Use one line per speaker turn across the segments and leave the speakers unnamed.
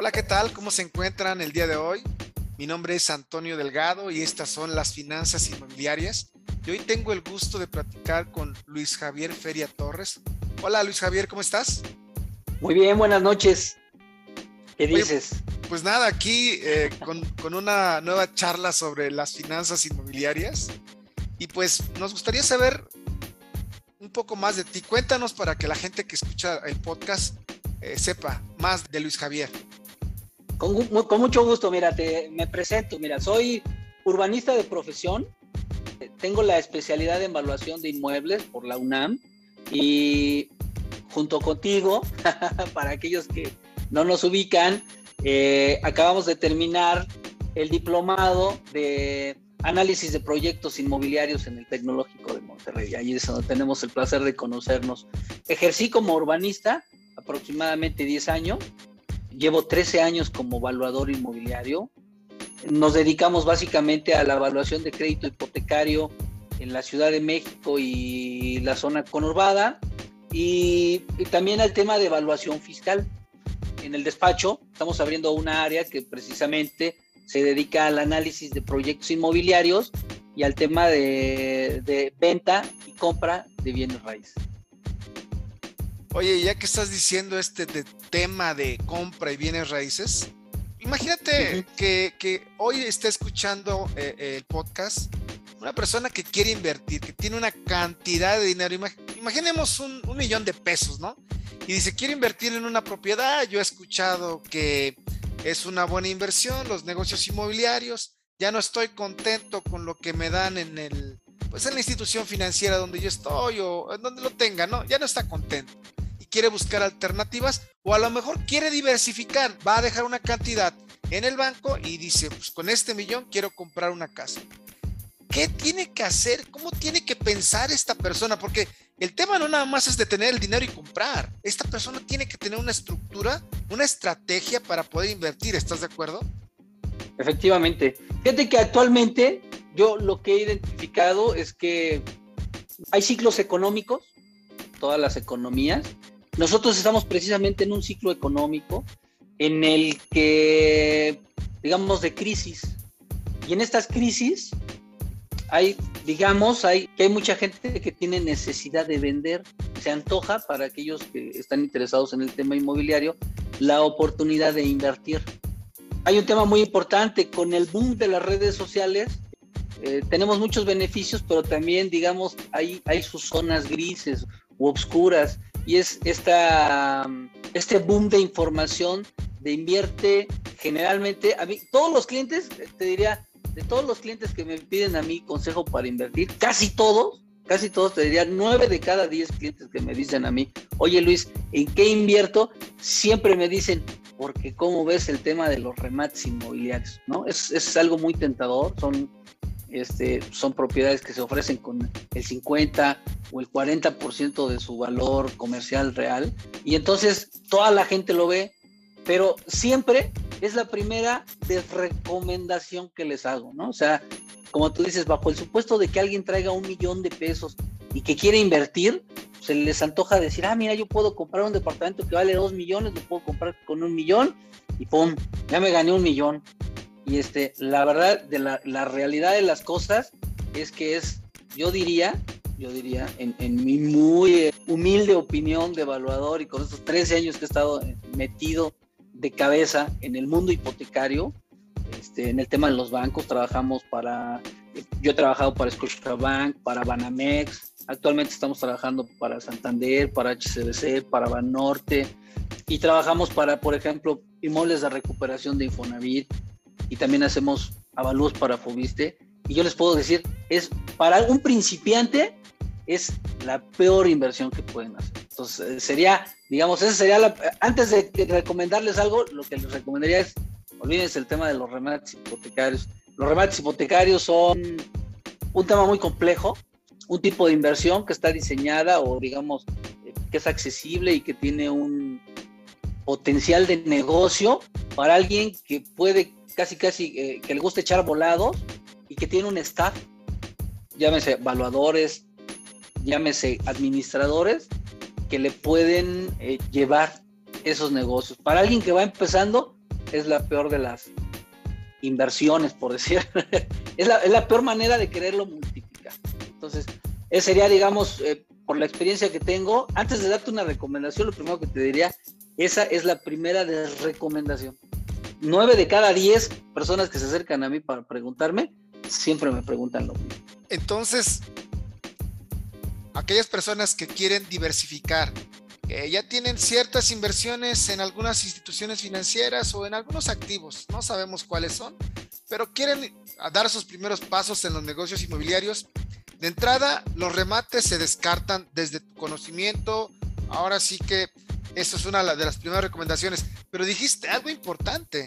Hola, ¿qué tal? ¿Cómo se encuentran el día de hoy? Mi nombre es Antonio Delgado y estas son las finanzas inmobiliarias. Y hoy tengo el gusto de platicar con Luis Javier Feria Torres. Hola Luis Javier, ¿cómo estás?
Muy bien, buenas noches. ¿Qué dices?
Pues nada, aquí eh, con, con una nueva charla sobre las finanzas inmobiliarias. Y pues nos gustaría saber un poco más de ti. Cuéntanos para que la gente que escucha el podcast eh, sepa más de Luis Javier.
Con, mucho gusto, mira, te, me presento. Mira, soy urbanista de profesión. Tengo la especialidad en evaluación de inmuebles por la UNAM y junto contigo, para aquellos que no nos ubican, eh, acabamos de terminar el diplomado de análisis de proyectos inmobiliarios en el Tecnológico de Monterrey. Allí es donde tenemos el placer de conocernos. Ejercí como urbanista aproximadamente 10 años. Llevo 13 años como evaluador inmobiliario. Nos dedicamos básicamente a la evaluación de crédito hipotecario en la Ciudad de México y la zona conurbada y, y también al tema de evaluación fiscal. En el despacho estamos abriendo una área que precisamente se dedica al análisis de proyectos inmobiliarios y al tema de, venta y compra de bienes raíces.
Oye, ya que estás diciendo este tema de compra y bienes raíces, imagínate que, hoy está escuchando eh, el podcast una persona que quiere invertir, que tiene una cantidad de dinero, imaginemos un, un millón de pesos, ¿no? Y dice, quiero invertir en una propiedad, yo he escuchado que es una buena inversión, los negocios inmobiliarios. Ya no estoy contento con lo que me dan en el, pues en la institución financiera donde yo estoy o en donde lo tenga, ¿no? Ya no está contento quiere buscar alternativas o a lo mejor quiere diversificar, va a dejar una cantidad en el banco y dice, pues con este millón quiero comprar una casa. ¿Qué tiene que hacer? ¿Cómo tiene que pensar esta persona? Porque el tema no nada más es de tener el dinero y comprar. Esta persona tiene que tener una estructura, una estrategia para poder invertir. ¿Estás de acuerdo?
Efectivamente. Fíjate que actualmente yo lo que he identificado es que hay ciclos económicos, todas las economías. Nosotros estamos precisamente en un ciclo económico en el que, digamos, de crisis. Y en estas crisis hay, digamos, hay, que hay mucha gente que tiene necesidad de vender, se antoja para aquellos que están interesados en el tema inmobiliario la oportunidad de invertir. Hay un tema muy importante con el boom de las redes sociales. Eh, tenemos muchos beneficios, pero también, digamos, hay, hay sus zonas grises u obscuras y es esta, este boom de información de invierte generalmente, a mí, todos los clientes, te diría, de todos los clientes que me piden a mí consejo para invertir, casi todos, casi todos, te diría, nueve de cada diez clientes que me dicen a mí, oye Luis, ¿en qué invierto? Siempre me dicen, porque cómo ves el tema de los remates inmobiliarios, ¿no? Es, es algo muy tentador, son, este, son propiedades que se ofrecen con el 50 o el 40% de su valor comercial real, y entonces toda la gente lo ve, pero siempre es la primera recomendación que les hago, ¿no? O sea, como tú dices, bajo el supuesto de que alguien traiga un millón de pesos y que quiere invertir, se les antoja decir, ah, mira, yo puedo comprar un departamento que vale dos millones, lo puedo comprar con un millón y pum, ya me gané un millón. Y este, la verdad, de la, la realidad de las cosas es que es, yo diría, yo diría, en, mi muy humilde opinión de evaluador y con estos 13 años que he estado metido de cabeza en el mundo hipotecario. Este, en el tema de los bancos trabajamos para, yo he trabajado para Scotiabank, para Banamex, actualmente estamos trabajando para Santander, para HCBC, para Banorte y trabajamos para, por ejemplo, inmuebles de recuperación de Infonavit y también hacemos avalúos para Fobiste. Y yo les puedo decir, es para un principiante es la peor inversión que pueden hacer. Entonces, eh, sería, digamos, esa sería la, antes de recomendarles algo, lo que les recomendaría es, olvídense el tema de los remates hipotecarios. Los remates hipotecarios son un tema muy complejo, un tipo de inversión que está diseñada o, digamos, eh, que es accesible y que tiene un potencial de negocio para alguien que puede casi casi eh, que le gusta echar volados y que tiene un staff, llámese evaluadores, llámese administradores, que le pueden eh, llevar esos negocios. Para alguien que va empezando, es la peor de las inversiones, por decir. es, la, es, la, peor manera de quererlo multiplicar. Entonces, ese sería, digamos, eh, por la experiencia que tengo, antes de darte una recomendación, lo primero que te diría, esa es la primera desrecomendación. 9 de cada 10 personas que se acercan a mí para preguntarme, siempre me preguntan lo mismo.
Entonces, aquellas personas que quieren diversificar, que ya tienen ciertas inversiones en algunas instituciones financieras o en algunos activos, no sabemos cuáles son, pero quieren dar sus primeros pasos en los negocios inmobiliarios, de entrada los remates se descartan desde tu conocimiento, ahora sí que eso es una de las primeras recomendaciones. Pero dijiste algo importante.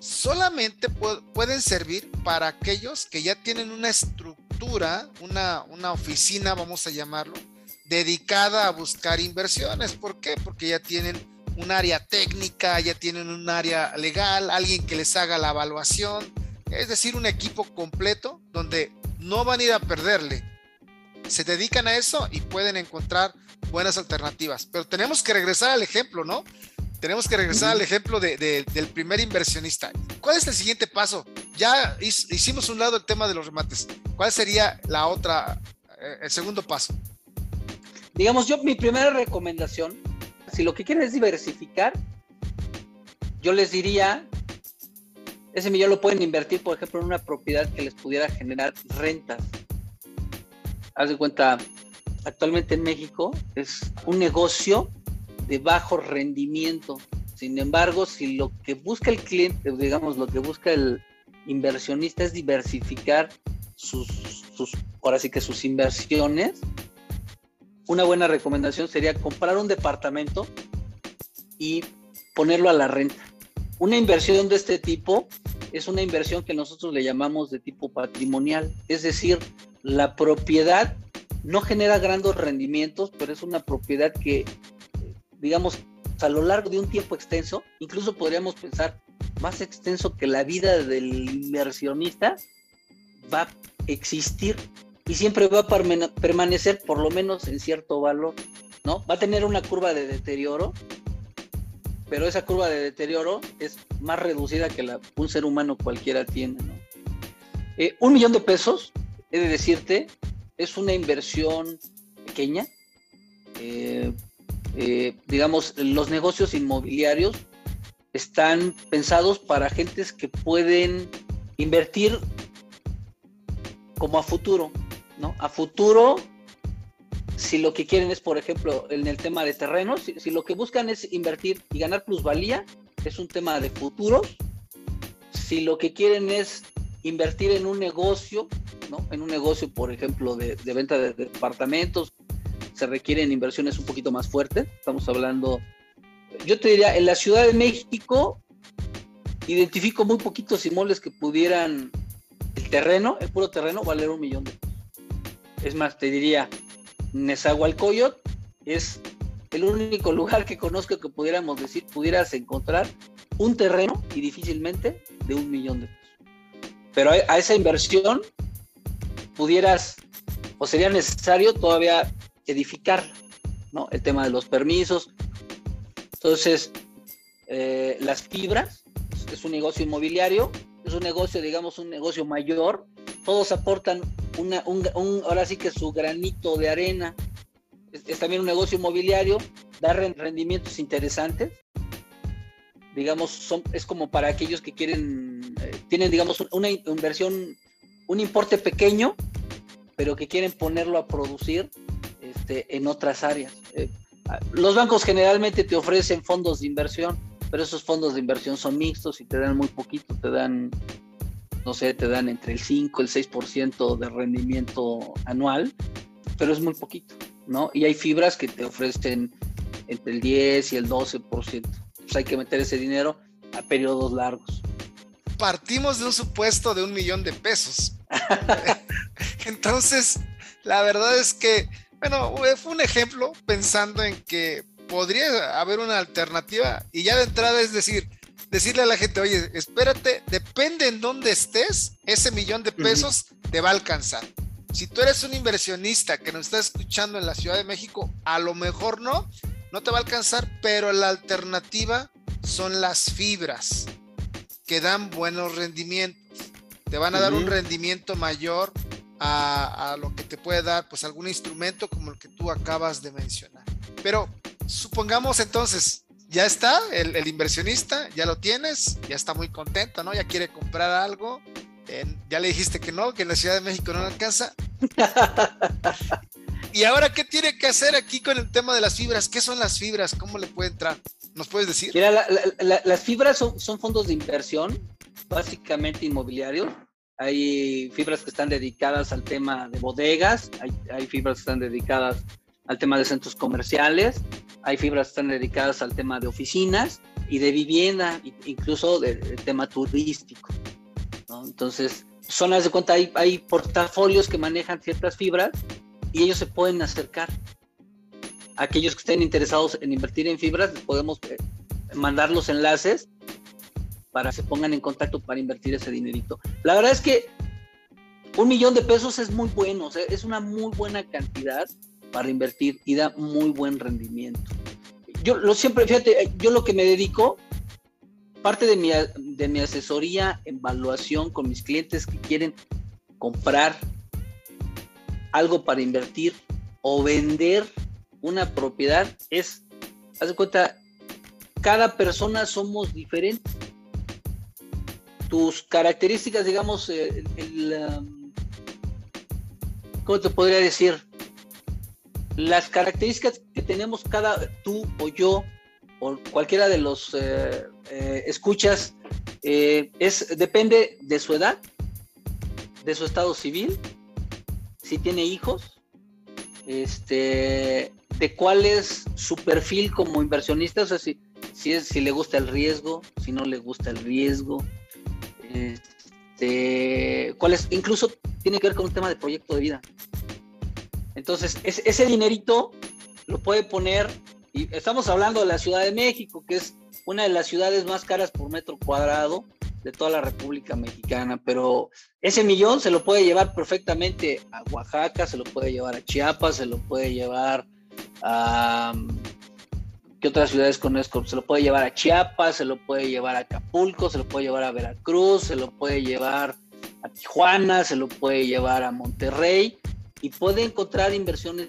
Solamente pueden servir para aquellos que ya tienen una estructura, una, una oficina, vamos a llamarlo, dedicada a buscar inversiones. ¿Por qué? Porque ya tienen un área técnica, ya tienen un área legal, alguien que les haga la evaluación, es decir, un equipo completo donde no van a ir a perderle. Se dedican a eso y pueden encontrar buenas alternativas. Pero tenemos que regresar al ejemplo, ¿no? Tenemos que regresar al ejemplo del primer inversionista. ¿Cuál es el siguiente paso? Ya hicimos un lado el tema de los remates. ¿Cuál sería la otra, eh, el segundo paso?
Digamos, yo mi primera recomendación, si lo que quieren es diversificar, yo les diría, ese millón lo pueden invertir, por ejemplo, en una propiedad que les pudiera generar rentas. Haz de cuenta, actualmente en México es un negocio de bajo rendimiento. Sin embargo, si lo que busca el cliente, digamos, lo que busca el inversionista es diversificar sus, ahora sí que sus inversiones, una buena recomendación sería comprar un departamento y ponerlo a la renta. Una inversión de este tipo es una inversión que nosotros le llamamos de tipo patrimonial, es decir, la propiedad no genera grandes rendimientos, pero es una propiedad que, digamos, a lo largo de un tiempo extenso, incluso podríamos pensar más extenso que la vida del inversionista, va a existir y siempre va a permanecer por lo menos en cierto valor, ¿no? Va a tener una curva de deterioro, pero esa curva de deterioro es más reducida que la un ser humano cualquiera tiene. Eh, un millón de pesos, he de decirte, es una inversión pequeña. Eh, eh, digamos, los negocios inmobiliarios están pensados para gentes que pueden invertir como a futuro, ¿no? A futuro, si lo que quieren es, por ejemplo, en el tema de terrenos, si, lo que buscan es invertir y ganar plusvalía, es un tema de futuros. Si lo que quieren es invertir en un negocio, ¿no? En un negocio, por ejemplo, de, venta de departamentos, se requieren inversiones un poquito más fuertes. Estamos hablando, yo te diría, en la Ciudad de México, identifico muy poquitos inmuebles que pudieran, el terreno, el puro terreno, valer un millón de pesos. Es más, te diría, Nezahualcóyotl es el único lugar que conozco que pudiéramos decir, pudieras encontrar un terreno y difícilmente de un millón de pesos. Pero a, esa inversión pudieras o sería necesario todavía edificar, ¿no? El tema de los permisos. Entonces, eh, las fibras es un negocio inmobiliario, es un negocio, digamos, un negocio mayor. Todos aportan un, ahora sí que su granito de arena. Es, también un negocio inmobiliario, da rendimientos interesantes. Digamos, son, es como para aquellos que quieren, eh, tienen, digamos, una inversión, un importe pequeño, pero que quieren ponerlo a producir este, en otras áreas. Eh, los bancos generalmente te ofrecen fondos de inversión, pero esos fondos de inversión son mixtos y te dan muy poquito, te dan no sé, te dan entre el 5 y el 6% de rendimiento anual, pero es muy poquito, ¿no? Y hay fibras que te ofrecen entre el 10 y el 12%. Pues hay que meter ese dinero a periodos largos.
Partimos de un supuesto de un millón de pesos. Entonces, la verdad es que, bueno, fue un ejemplo pensando en que podría haber una alternativa y ya de entrada es decir, decirle a la gente, oye, espérate, depende en dónde estés, ese millón de pesos te va a alcanzar. Si tú eres un inversionista que nos está escuchando en la Ciudad de México, a lo mejor no, no te va a alcanzar, pero la alternativa son las fibras. que dan buenos rendimientos. Te van a dar un rendimiento mayor a, lo que te puede dar pues algún instrumento como el que tú acabas de mencionar. Pero supongamos entonces, ya está, el, inversionista, ya lo tienes, ya está muy contento, ¿no? Ya quiere comprar algo, ya le dijiste que no, que en la Ciudad de México no le alcanza. y ahora, ¿qué tiene que hacer aquí con el tema de las fibras? ¿Qué son las fibras? ¿Cómo le puede entrar? ¿Nos puedes decir?
Mira, las fibras son, son fondos de inversión, básicamente inmobiliarios, hay fibras que están dedicadas al tema de bodegas, hay, fibras que están dedicadas al tema de centros comerciales, hay fibras que están dedicadas al tema de oficinas y de vivienda, incluso del tema turístico. Entonces, zonas de cuenta, hay, hay portafolios que manejan ciertas fibras y ellos se pueden acercar. Aquellos que estén interesados en invertir en fibras, podemos eh, mandar los enlaces para que se pongan en contacto para invertir ese dinerito. La verdad es que un millón de pesos es muy bueno, es una muy buena cantidad para invertir y da muy buen rendimiento. Yo lo siempre, fíjate, yo lo que me dedico, parte de mi, de mi asesoría, evaluación con mis clientes que quieren comprar algo para invertir o vender una propiedad es, haz de cuenta, cada persona somos diferentes tus características, digamos, eh, um, ¿cómo te podría decir? Las características que tenemos cada tú o yo o cualquiera de los eh, eh, escuchas es depende de su edad, de su estado civil, si tiene hijos, este, de cuál es su perfil como inversionista, o sea, si, si, es, si le gusta el riesgo, si no le gusta el riesgo, este, cuál es, incluso tiene que ver con un tema de proyecto de vida. Entonces, ese dinerito lo puede poner, y estamos hablando de la Ciudad de México, que es una de las ciudades más caras por metro cuadrado de toda la República Mexicana, pero ese millón se lo puede llevar perfectamente a Oaxaca, se lo puede llevar a Chiapas, se lo puede llevar a, ¿Qué otras ciudades conozco? Se lo puede llevar a Chiapas, se lo puede llevar a Acapulco, se lo puede llevar a Veracruz, se lo puede llevar a Tijuana, se lo puede llevar a Monterrey y puede encontrar inversiones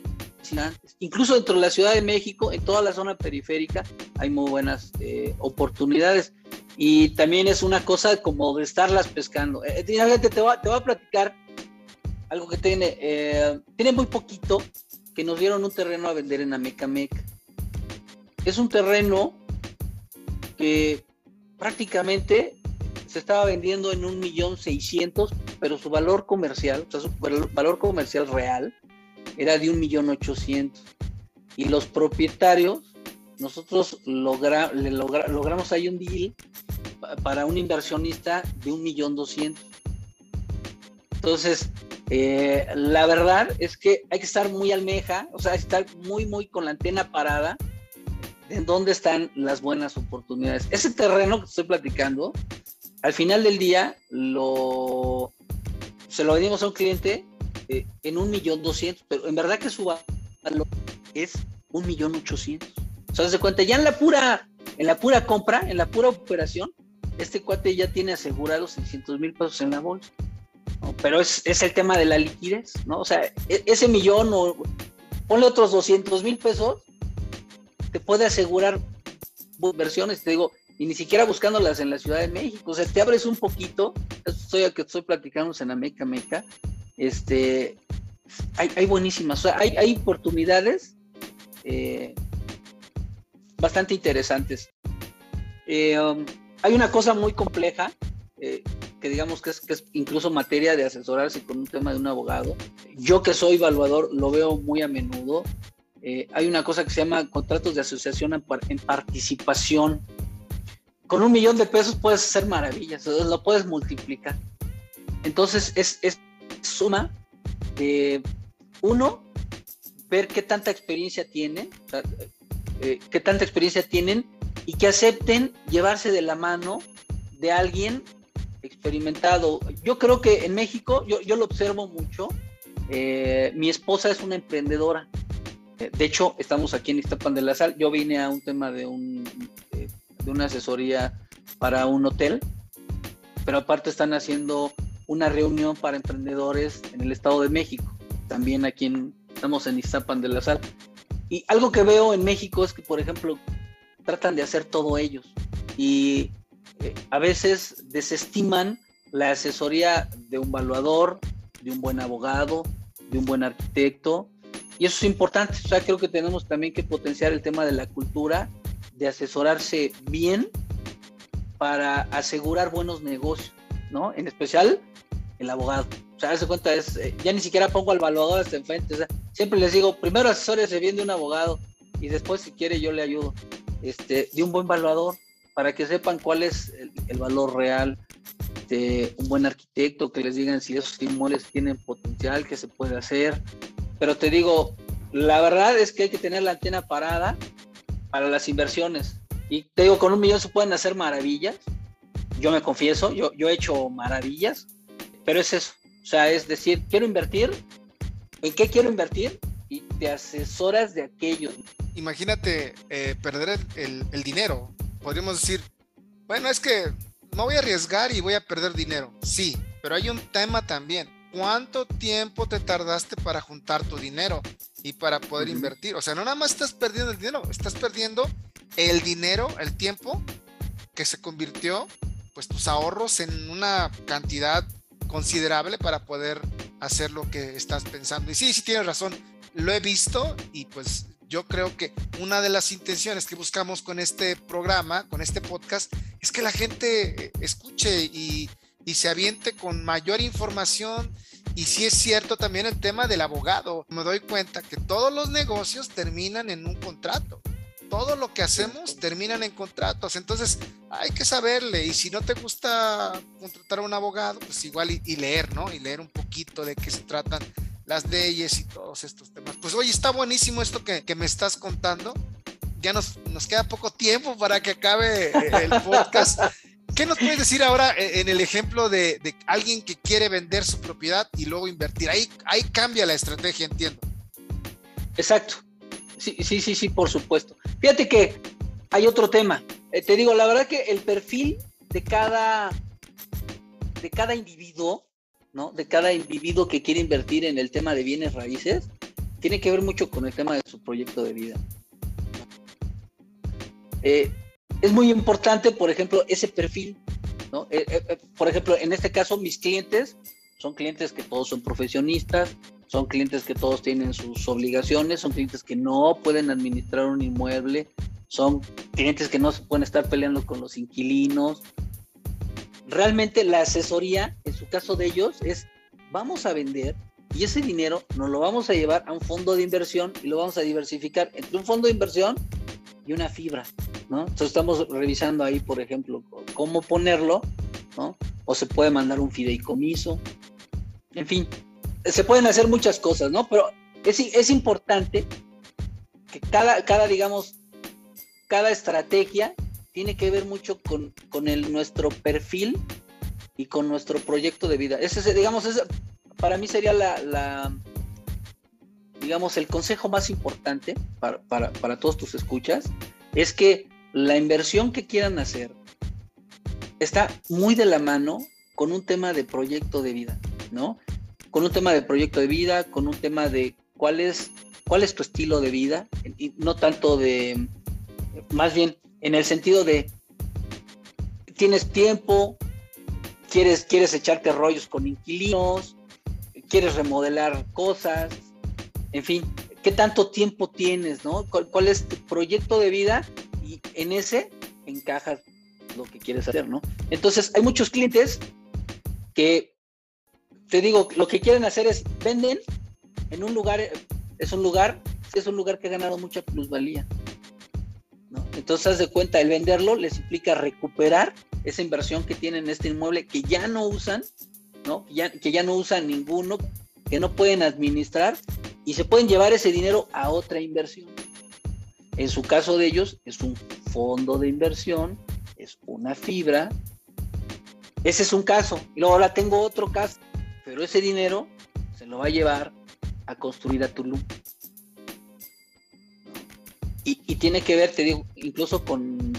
incluso dentro de la Ciudad de México, en toda la zona periférica, hay muy buenas eh, oportunidades. Y también es una cosa como de estarlas pescando. Eh, eh te, voy, te voy a platicar algo que tiene, eh, tiene muy poquito, que nos dieron un terreno a vender en Amecameca es un terreno que prácticamente se estaba vendiendo en un millón seiscientos, pero su valor comercial, o sea, su valor comercial real era de un millón ochocientos. Y los propietarios, nosotros le logramos ahí un deal para un inversionista de un millón doscientos. Entonces, eh, la verdad es que hay que estar muy almeja, o sea, estar muy, muy con la antena parada en dónde están las buenas oportunidades. Ese terreno que estoy platicando, al final del día, lo, se lo vendimos a un cliente eh, en un millón doscientos, pero en verdad que su valor es un millón ochocientos. O sea, se cuenta, ya en la pura, en la pura compra, en la pura operación, este cuate ya tiene asegurados 600 mil pesos en la bolsa. Pero es, el tema de la liquidez, ¿no? O sea, e, ese millón o ponle otros 200 mil pesos te puede asegurar versiones, te digo, y ni siquiera buscándolas en la Ciudad de México, o sea, te abres un poquito, estoy que estoy platicando en Ameca Meca, este, hay, hay buenísimas, o sea, hay, hay oportunidades eh, bastante interesantes. Eh, um, hay una cosa muy compleja, eh, que digamos que es, que es incluso materia de asesorarse con un tema de un abogado. Yo que soy evaluador lo veo muy a menudo eh, hay una cosa que se llama contratos de asociación en, participación. Con un millón de pesos puedes hacer maravillas, lo puedes multiplicar. Entonces es, es suma de uno, ver qué tanta experiencia tienen, eh, qué tanta experiencia tienen y que acepten llevarse de la mano de alguien experimentado. Yo creo que en México, yo, yo lo observo mucho, eh, mi esposa es una emprendedora de hecho, estamos aquí en Iztapan de la Sal. Yo vine a un tema de, un, de una asesoría para un hotel pero aparte están haciendo una reunión para emprendedores en el Estado de México, también aquí en, estamos en Iztapan de la Sal. Y algo que veo en México es que, por ejemplo, tratan de hacer todo ellos y eh, a veces desestiman la asesoría de un evaluador, de un buen abogado, de un buen arquitecto. Y eso es importante. O sea, creo que tenemos también que potenciar el tema de la cultura, de asesorarse bien para asegurar buenos negocios, ¿no? En especial el abogado. O sea, hace cuenta, es, eh, ya ni siquiera pongo al evaluador hasta enfrente. O sea, siempre les digo, primero asesórese bien de un abogado y después, si quiere, yo le ayudo. Este, de un buen evaluador para que sepan cuál es el valor real, este, un buen arquitecto, que les digan si esos inmuebles tienen potencial, que se puede hacer. Pero te digo, la verdad es que hay que tener la antena parada para las inversiones. Y te digo, con un millón se pueden hacer maravillas. Yo me confieso, yo, yo he hecho maravillas, pero es eso. O sea, es decir, quiero invertir, ¿en qué quiero invertir? Y te asesoras de aquello.
Imagínate eh, perder el, el dinero. Podríamos decir, bueno, es que no voy a arriesgar y voy a perder dinero. Sí, pero hay un tema también. ¿Cuánto tiempo te tardaste para juntar tu dinero y para poder invertir? O sea, no nada más estás perdiendo el dinero, estás perdiendo el dinero, el tiempo que se convirtió, pues tus ahorros en una cantidad considerable para poder hacer lo que estás pensando. Y sí, sí tienes razón, lo he visto y pues yo creo que una de las intenciones que buscamos con este programa, con este podcast, es que la gente eh, escuche y, se aviente con mayor información. Y sí es cierto también el tema del abogado. Me doy cuenta que todos los negocios terminan en un contrato. Todo lo que hacemos terminan en contratos. Entonces hay que saberle. Y si no te gusta contratar a un abogado, pues igual y, y leer, ¿no? Y leer un poquito de qué se tratan las leyes y todos estos temas. Pues oye, está buenísimo esto que, me estás contando. Ya nos, nos queda poco tiempo para que acabe el podcast. ¿Qué nos puedes decir ahora eh, en el ejemplo de, alguien que quiere vender su propiedad y luego invertir? Ahí, ahí cambia la estrategia, entiendo.
Exacto. Sí, sí, sí, sí, por supuesto. Fíjate que hay otro tema. Eh, te digo, la verdad que el perfil de cada, de cada individuo ¿no? De cada individuo que quiere invertir en el tema de bienes raíces, tiene que ver mucho con el tema de su proyecto de vida. Eh, es muy importante, por ejemplo, ese perfil, ¿no? Eh, eh, por ejemplo, en este caso, mis clientes son clientes que todos son profesionistas, son clientes que todos tienen sus obligaciones, son clientes que no pueden administrar un inmueble, son clientes que no pueden estar peleando con los inquilinos, realmente la asesoría, en su caso de ellos, es vamos a vender y ese dinero nos lo vamos a llevar a un fondo de inversión y lo vamos a diversificar entre un fondo de inversión y una fibra, ¿no? Entonces estamos revisando ahí, por ejemplo, cómo ponerlo, ¿no? O se puede mandar un fideicomiso, en fin, se pueden hacer muchas cosas, ¿no? Pero es, es importante que cada, cada, digamos, cada estrategia tiene que ver mucho con, el, nuestro perfil y con nuestro proyecto de vida. Ese, digamos, ese, para mí sería la, digamos, el consejo más importante para, para, todos tus escuchas, es que la inversión que quieran hacer está muy de la mano con un tema de proyecto de vida, ¿no? Con un tema de proyecto de vida, con un tema de cuál es, cuál es tu estilo de vida, y no tanto de, más bien, en el sentido de, tienes tiempo, quieres, quieres echarte rollos con inquilinos, quieres remodelar cosas, en fin, ¿qué tanto tiempo tienes, no? ¿Cuál, es tu proyecto de vida? Y en ese encajas lo que quieres hacer, ¿no? Entonces, hay muchos clientes que, te digo, lo que quieren hacer es venden en un lugar, es un lugar, es un lugar que ha ganado mucha plusvalía. Entonces, haz de cuenta, el venderlo les implica recuperar esa inversión que tienen en este inmueble que ya no usan, ¿no? que ya no usan ninguno, que no pueden administrar y se pueden llevar ese dinero a otra inversión. En su caso de ellos, es un fondo de inversión, es una fibra. Ese es un caso. Y luego ahora tengo otro caso, pero ese dinero se lo va a llevar a construir a Tulum y, tiene que ver, te digo, incluso con,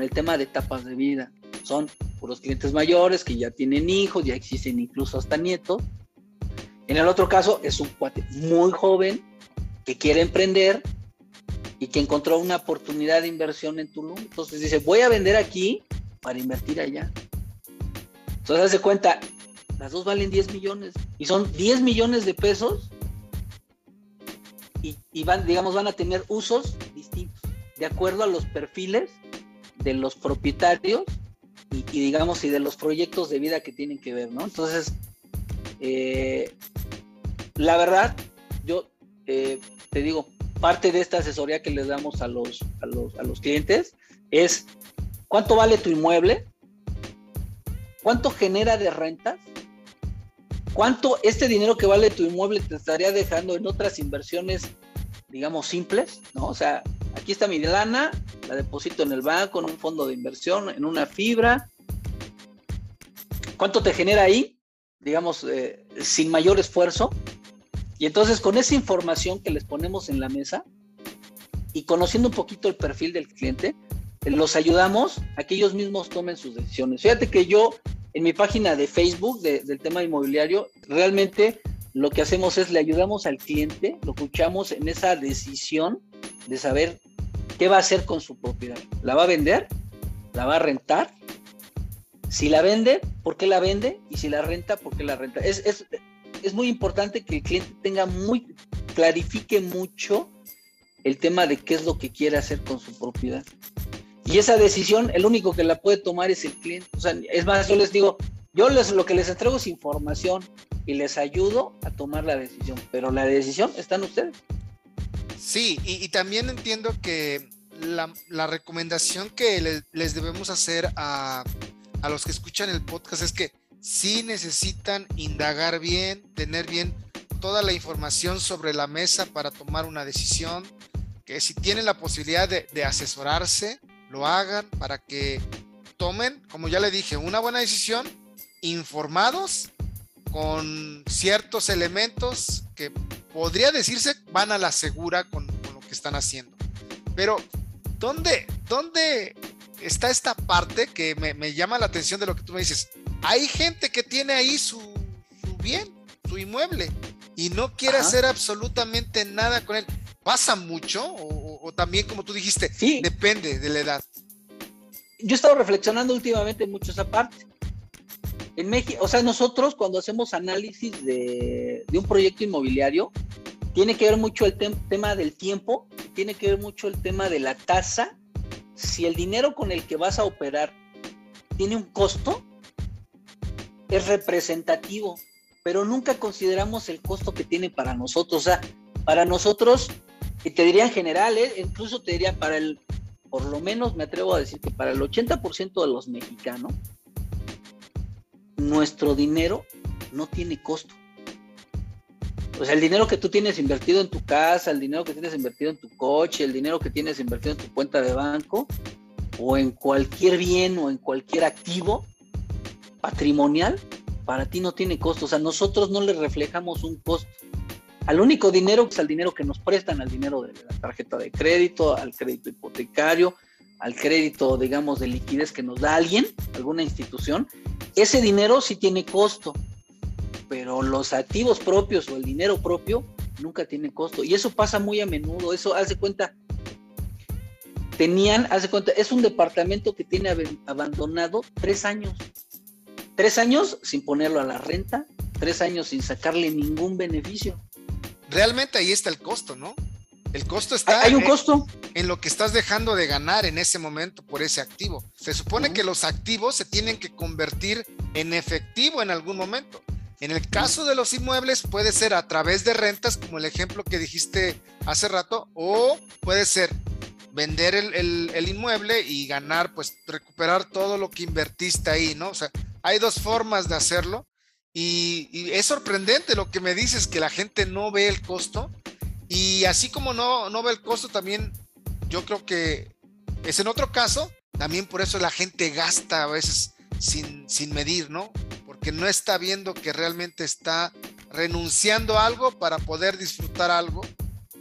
el tema de etapas de vida. Son puros clientes mayores que ya tienen hijos, ya existen incluso hasta nietos. En el otro caso es un cuate muy joven que quiere emprender y que encontró una oportunidad de inversión en Tulum. Entonces dice, voy a vender aquí para invertir allá. Entonces hace cuenta, las dos valen 10 millones y son 10 millones de pesos y, van, digamos, van a tener usos distintos de acuerdo a los perfiles de los propietarios y, digamos, y de los proyectos de vida que tienen que ver, ¿no? Entonces, eh, la verdad, yo eh, te digo, parte de esta asesoría que les damos a los, a los, a los clientes es cuánto vale tu inmueble, cuánto genera de rentas, cuánto este dinero que vale tu inmueble te estaría dejando en otras inversiones, digamos, simples, ¿no? O sea, aquí está mi lana, la deposito en el banco, en un fondo de inversión, en una fibra. ¿Cuánto te genera ahí? Digamos, eh, sin mayor esfuerzo. Y entonces con esa información que les ponemos en la mesa y conociendo un poquito el perfil del cliente, los ayudamos a que ellos mismos tomen sus decisiones. Fíjate que yo en mi página de Facebook del tema inmobiliario, realmente lo que hacemos es le ayudamos al cliente, lo escuchamos en esa decisión de saber qué va a hacer con su propiedad. ¿La va a vender? ¿La va a rentar? Si la vende, ¿por qué la vende? Y si la renta, ¿por qué la renta? Es, es, es muy importante que el cliente tenga muy, clarifique mucho el tema de qué es lo que quiere hacer con su propiedad. Y esa decisión, el único que la puede tomar es el cliente. O sea, es más, yo les digo, yo les, lo que les entrego es información y les ayudo a tomar la decisión, pero la decisión está en ustedes.
Sí, y, también entiendo que la, recomendación que les debemos hacer a, a los que escuchan el podcast es que sí necesitan indagar bien, tener bien toda la información sobre la mesa para tomar una decisión, que si tienen la posibilidad de, asesorarse, lo hagan para que tomen, como ya le dije, una buena decisión, informados, con ciertos elementos que podría decirse van a la segura con, lo que están haciendo. Pero, ¿dónde, dónde está esta parte que me, me, llama la atención de lo que tú me dices? Hay gente que tiene ahí su, bien, su inmueble, y no quiere hacer absolutamente nada con él. ¿Pasa mucho? O, también, como tú dijiste, depende de la edad.
Yo he estado reflexionando últimamente mucho esa parte. En México, o sea, nosotros cuando hacemos análisis de, un proyecto inmobiliario, tiene que ver mucho el tema del tiempo, tiene que ver mucho el tema de la tasa. Si el dinero con el que vas a operar tiene un costo, es representativo, pero nunca consideramos el costo que tiene para nosotros. O sea, para nosotros, y te diría en general, ¿eh? incluso te diría para el, por lo menos me atrevo a decir que para el 80% de los mexicanos, nuestro dinero no tiene costo. O sea, el dinero que tú tienes invertido en tu casa, el dinero que tienes invertido en tu coche, el dinero que tienes invertido en tu cuenta de banco, o en cualquier bien o en cualquier activo, patrimonial para ti no tiene costo. O sea, nosotros no le reflejamos un costo. Al único dinero es al dinero que nos prestan, al dinero de la tarjeta de crédito, al crédito hipotecario, al crédito, digamos, de liquidez que nos da alguien, alguna institución. Ese dinero sí tiene costo, pero los activos propios o el dinero propio nunca tiene costo. Y eso pasa muy a menudo. Eso, hace cuenta, tenían, hace cuenta, es un departamento que tiene abandonado tres años. Tres años sin ponerlo a la renta, tres años sin sacarle ningún beneficio.
Realmente ahí está el costo, ¿no? El costo está
¿Hay un costo?
En, lo que estás dejando de ganar en ese momento por ese activo. Se supone que los activos se tienen que convertir en efectivo en algún momento. En el caso de los inmuebles puede ser a través de rentas, como el ejemplo que dijiste hace rato, o puede ser vender el, el inmueble y ganar, pues recuperar todo lo que invertiste ahí, ¿no? O sea, hay dos formas de hacerlo y, es sorprendente lo que me dices, que la gente no ve el costo y así como no, no ve el costo, también yo creo que es en otro caso, también por eso la gente gasta a veces sin, sin medir, ¿no? Porque no está viendo que realmente está renunciando a algo para poder disfrutar algo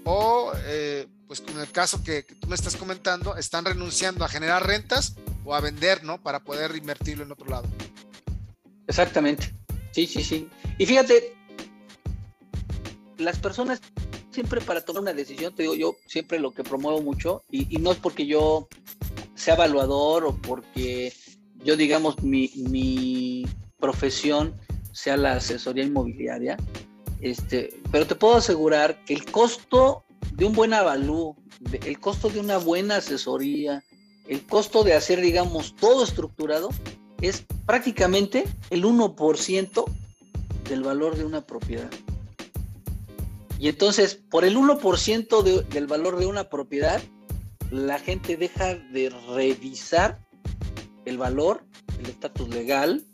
o... Eh, pues con el caso que, tú me estás comentando, están renunciando a generar rentas o a vender, ¿no? Para poder invertirlo en otro lado.
Exactamente. Sí, sí, sí. Y fíjate, las personas siempre para tomar una decisión, te digo yo, siempre lo que promuevo mucho, y, no es porque yo sea evaluador o porque yo, digamos, mi, mi profesión sea la asesoría inmobiliaria, este, pero te puedo asegurar que el costo de un buen avalúo, el costo de una buena asesoría, el costo de hacer, digamos, todo estructurado, es prácticamente el 1% del valor de una propiedad. Y entonces, por el 1% del valor de una propiedad, la gente deja de revisar el valor, el estatus legal,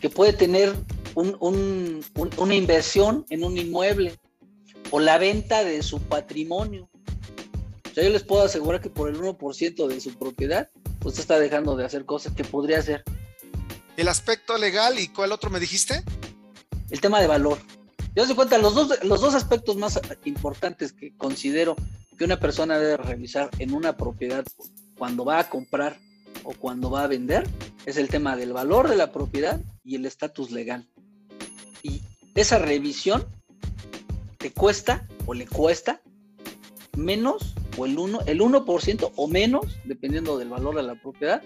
que puede tener una inversión en un inmueble o la venta de su patrimonio. O sea, yo les puedo asegurar que por el 1% de su propiedad, usted está dejando de hacer cosas que podría hacer.
El aspecto legal y cuál otro me dijiste?
El tema de valor. Yo se cuenta, los dos, los dos aspectos más importantes que considero que una persona debe revisar en una propiedad cuando va a comprar o cuando va a vender es el tema del valor de la propiedad y el estatus legal. Y esa revisión te cuesta o le cuesta menos o el 1%, el 1 o menos, dependiendo del valor de la propiedad,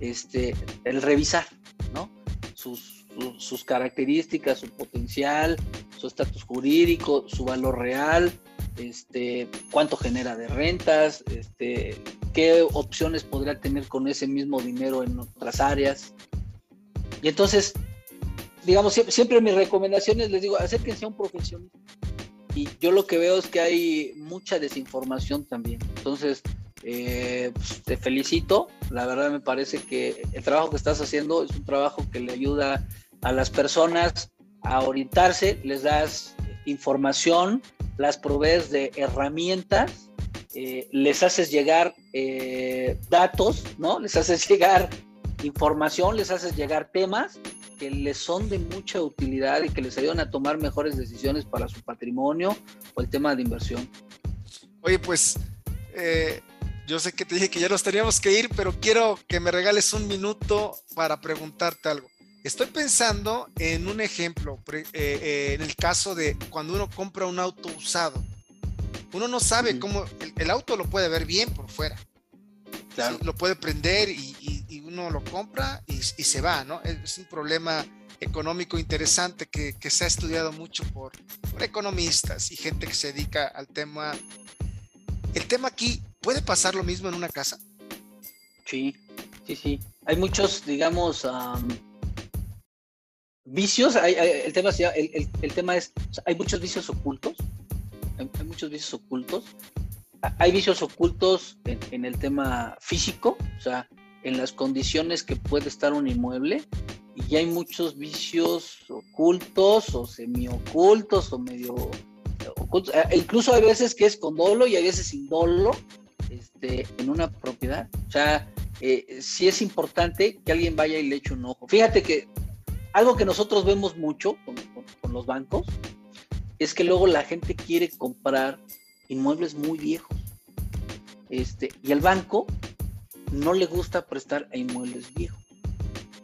este, el revisar, ¿no? Sus, sus características, su potencial, su estatus jurídico, su valor real, este, cuánto genera de rentas, este, qué opciones podría tener con ese mismo dinero en otras áreas. Y entonces, digamos, siempre, siempre mis recomendaciones les digo, acérquense a un profesionista. Y yo lo que veo es que hay mucha desinformación también. Entonces, eh, pues, te felicito. La verdad me parece que el trabajo que estás haciendo es un trabajo que le ayuda a las personas a orientarse, les das información, las provees de herramientas, eh, les haces llegar eh, datos, ¿no? Les haces llegar información, les haces llegar temas que les son de mucha utilidad y que les ayudan a tomar mejores decisiones para su patrimonio o el tema de inversión.
Oye, pues eh, yo sé que te dije que ya nos teníamos que ir, pero quiero que me regales un minuto para preguntarte algo. Estoy pensando en un ejemplo, eh, eh, en el caso de cuando uno compra un auto usado. Uno no sabe cómo, el, auto lo puede ver bien por fuera. Lo puede prender y, uno lo compra y, se va, ¿no? Es un problema económico interesante que, se ha estudiado mucho por, por, economistas y gente que se dedica al tema. El tema aquí, ¿puede pasar lo mismo en una casa?
Sí, sí, sí. Hay muchos, digamos, vicios, el, tema, el, tema es, hay muchos vicios ocultos, hay, muchos vicios ocultos, hay vicios ocultos en, el tema físico, o sea, en las condiciones que puede estar un inmueble, y hay muchos vicios ocultos o semiocultos o medio ocultos, e incluso hay veces que es con dolo y hay veces sin dolo este, en una propiedad. O sea, eh, sí es importante que alguien vaya y le eche un ojo. Fíjate que algo que nosotros vemos mucho con, los bancos es que luego la gente quiere comprar inmuebles muy viejos. Este, y el banco no le gusta prestar a inmuebles viejos.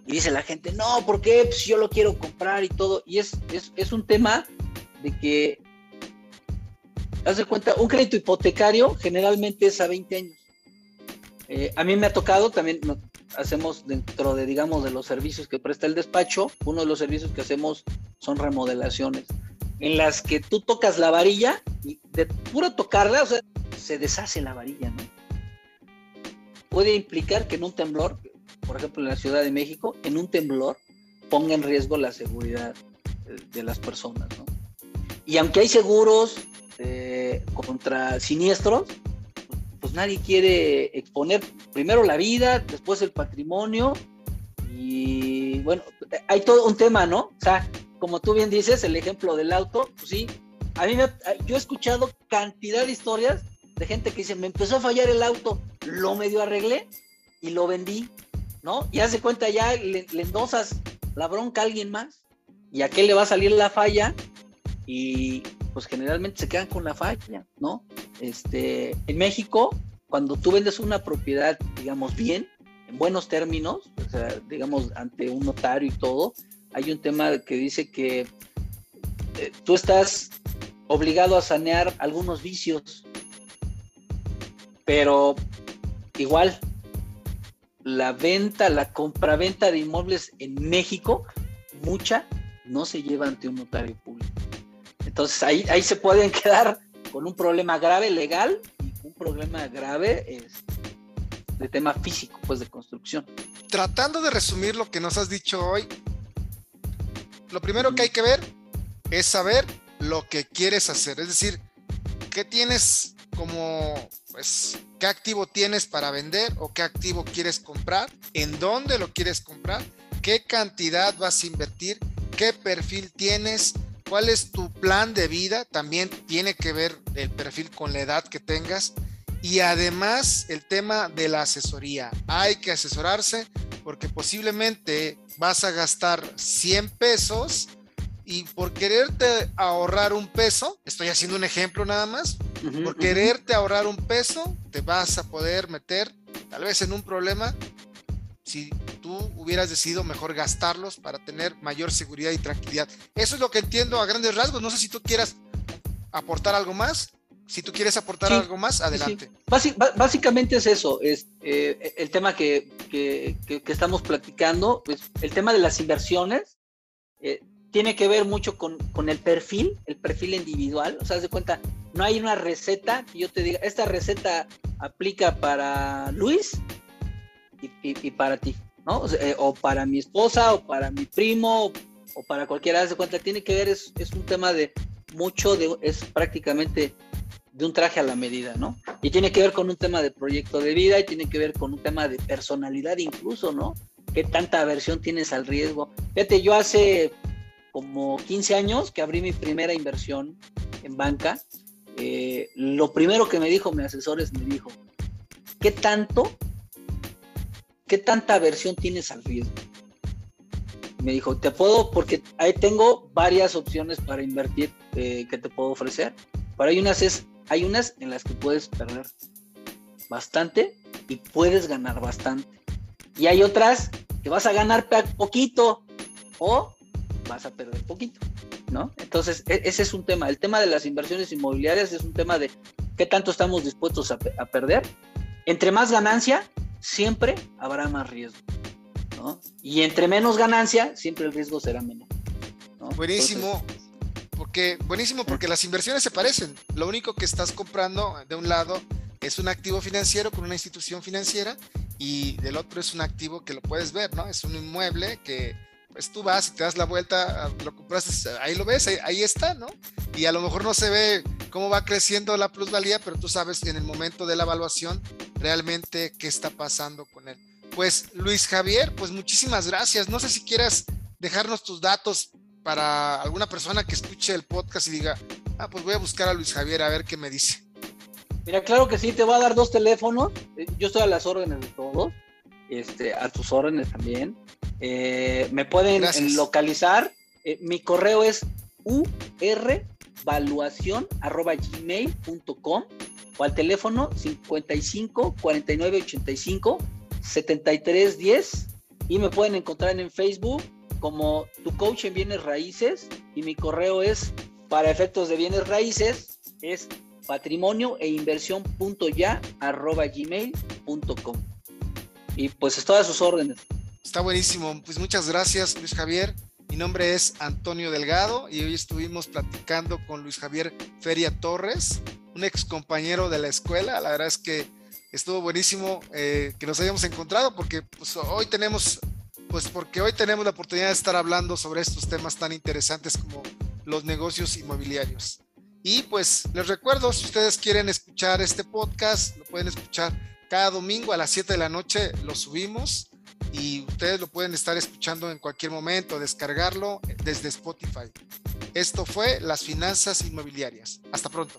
Y dice la gente, no, ¿por qué? Pues yo lo quiero comprar y todo. Y es, es, un tema de que, haz de cuenta, un crédito hipotecario generalmente es a 20 años. Eh, a mí me ha tocado también, hacemos dentro de, digamos, de los servicios que presta el despacho, uno de los servicios que hacemos son remodelaciones, en las que tú tocas la varilla y de puro tocarla, o sea, se deshace la varilla, ¿no? Puede implicar que en un temblor, por ejemplo, en la Ciudad de México, en un temblor ponga en riesgo la seguridad de las personas, ¿no? Y aunque hay seguros eh, contra siniestros, pues nadie quiere exponer primero la vida, después el patrimonio y bueno, hay todo un tema, ¿no? O sea, como tú bien dices, el ejemplo del auto, pues sí, a mí me, yo he escuchado cantidad de historias de gente que dice, me empezó a fallar el auto, lo medio arreglé y lo vendí, ¿no? Y hace cuenta ya le, le endosas la bronca a alguien más y a qué le va a salir la falla y pues generalmente se quedan con la falla, ¿no? Este, en México cuando tú vendes una propiedad, digamos, bien, en buenos términos, o sea, digamos, ante un notario y todo, hay un tema que dice que eh, tú estás obligado a sanear algunos vicios, pero igual la venta, la compraventa de inmuebles en México, mucha no se lleva ante un notario público. Entonces ahí, ahí se pueden quedar con un problema grave legal y un problema grave es de tema físico, pues de construcción.
Tratando de resumir lo que nos has dicho hoy, lo primero que hay que ver es saber lo que quieres hacer, es decir, qué tienes como, pues, qué activo tienes para vender o qué activo quieres comprar, en dónde lo quieres comprar, qué cantidad vas a invertir, qué perfil tienes, cuál es tu plan de vida, también tiene que ver el perfil con la edad que tengas. Y además el tema de la asesoría. Hay que asesorarse porque posiblemente vas a gastar 100 pesos y por quererte ahorrar un peso, estoy haciendo un ejemplo nada más, por quererte ahorrar un peso, te vas a poder meter tal vez en un problema si tú hubieras decidido mejor gastarlos para tener mayor seguridad y tranquilidad. Eso es lo que entiendo a grandes rasgos. No sé si tú quieras aportar algo más. Si tú quieres aportar algo más, adelante.
básicamente es eso, es eh, el tema que, que, que, estamos platicando, pues el tema de las inversiones. Eh, tiene que ver mucho con, con, el perfil, el perfil individual. O sea, haz de cuenta, no hay una receta que yo te diga, esta receta aplica para Luis y, y, para ti, ¿no? Eh, o, para mi esposa, o para mi primo, o, para cualquiera. Haz de cuenta, tiene que ver, es, es un tema de mucho, de, es prácticamente de un traje a la medida, ¿no? Y tiene que ver con un tema de proyecto de vida y tiene que ver con un tema de personalidad incluso, ¿no? ¿Qué tanta aversión tienes al riesgo? Fíjate, yo hace como 15 años que abrí mi primera inversión en banca, eh, lo primero que me dijo mi asesor es, me dijo, ¿qué tanto, qué tanta aversión tienes al riesgo? Me dijo, te puedo, porque ahí tengo varias opciones para invertir eh, que te puedo ofrecer, pero hay unas, es, hay unas en las que puedes perder bastante y puedes ganar bastante. Y hay otras que vas a ganar poquito o vas a perder poquito, ¿no? Entonces, e, ese es un tema. El tema de las inversiones inmobiliarias es un tema de qué tanto estamos dispuestos a, perder. Entre más ganancia, siempre habrá más riesgo, ¿no? Y entre menos ganancia, siempre el riesgo será menor.
Buenísimo. Porque, buenísimo porque las inversiones se parecen. Lo único que estás comprando de un lado es un activo financiero con una institución financiera y del otro es un activo que lo puedes ver, ¿no? Es un inmueble que pues tú vas y te das la vuelta, lo compraste, ahí lo ves, ahí, está, ¿no? Y a lo mejor no se ve cómo va creciendo la plusvalía, pero tú sabes en el momento de la evaluación realmente qué está pasando con él. Pues Luis Javier, pues muchísimas gracias. No sé si quieras dejarnos tus datos para alguna persona que escuche el podcast y diga, ah, pues voy a buscar a Luis Javier a ver qué me dice.
Mira, claro que sí, te voy a dar dos teléfonos. Eh, yo estoy a las órdenes de todos, este, a tus órdenes también. Eh, me pueden localizar. Eh, mi correo es urvaluación.gmail.com o al teléfono 55 49 85 73 10 y me pueden encontrar en Facebook como tu coach en bienes raíces y mi correo es para efectos de bienes raíces es patrimonio e inversión punto ya arroba gmail.com y pues estoy a sus órdenes.
Está buenísimo. Pues muchas gracias, Luis Javier. Mi nombre es Antonio Delgado y hoy estuvimos platicando con Luis Javier Feria Torres, un ex compañero de la escuela. La verdad es que estuvo buenísimo eh, que nos hayamos encontrado porque pues, hoy tenemos, pues porque hoy tenemos la oportunidad de estar hablando sobre estos temas tan interesantes como los negocios inmobiliarios. Y pues les recuerdo, si ustedes quieren escuchar este podcast, lo pueden escuchar cada domingo a las 7 de la noche, lo subimos y ustedes lo pueden estar escuchando en cualquier momento, descargarlo desde Spotify. Esto fue Las Finanzas Inmobiliarias. Hasta pronto.